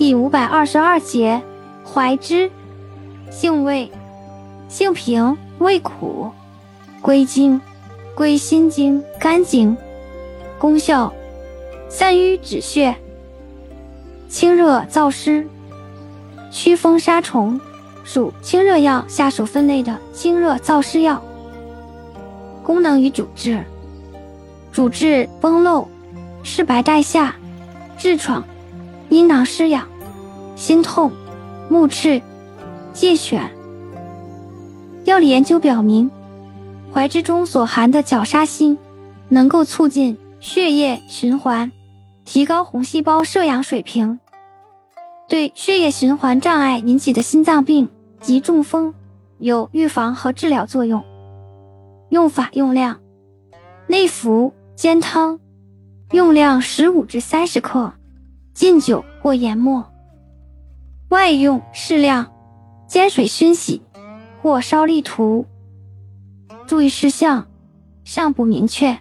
第五百二十二节，怀之，性味，性平，味苦，归经，归心经、肝经。功效，散瘀止血，清热燥湿，祛风杀虫，属清热药下属分类的清热燥湿药。功能与主治，主治崩漏、湿白带下、痔疮、阴囊湿痒。心痛、目赤、疥癣。药理研究表明，怀之中所含的角鲨烯能够促进血液循环，提高红细胞摄氧水平，对血液循环障碍引起的心脏病及中风有预防和治疗作用。用法用量：内服煎汤，用量十五至三十克，浸酒或研末。备用适量，煎水熏洗或烧沥涂。注意事项尚不明确。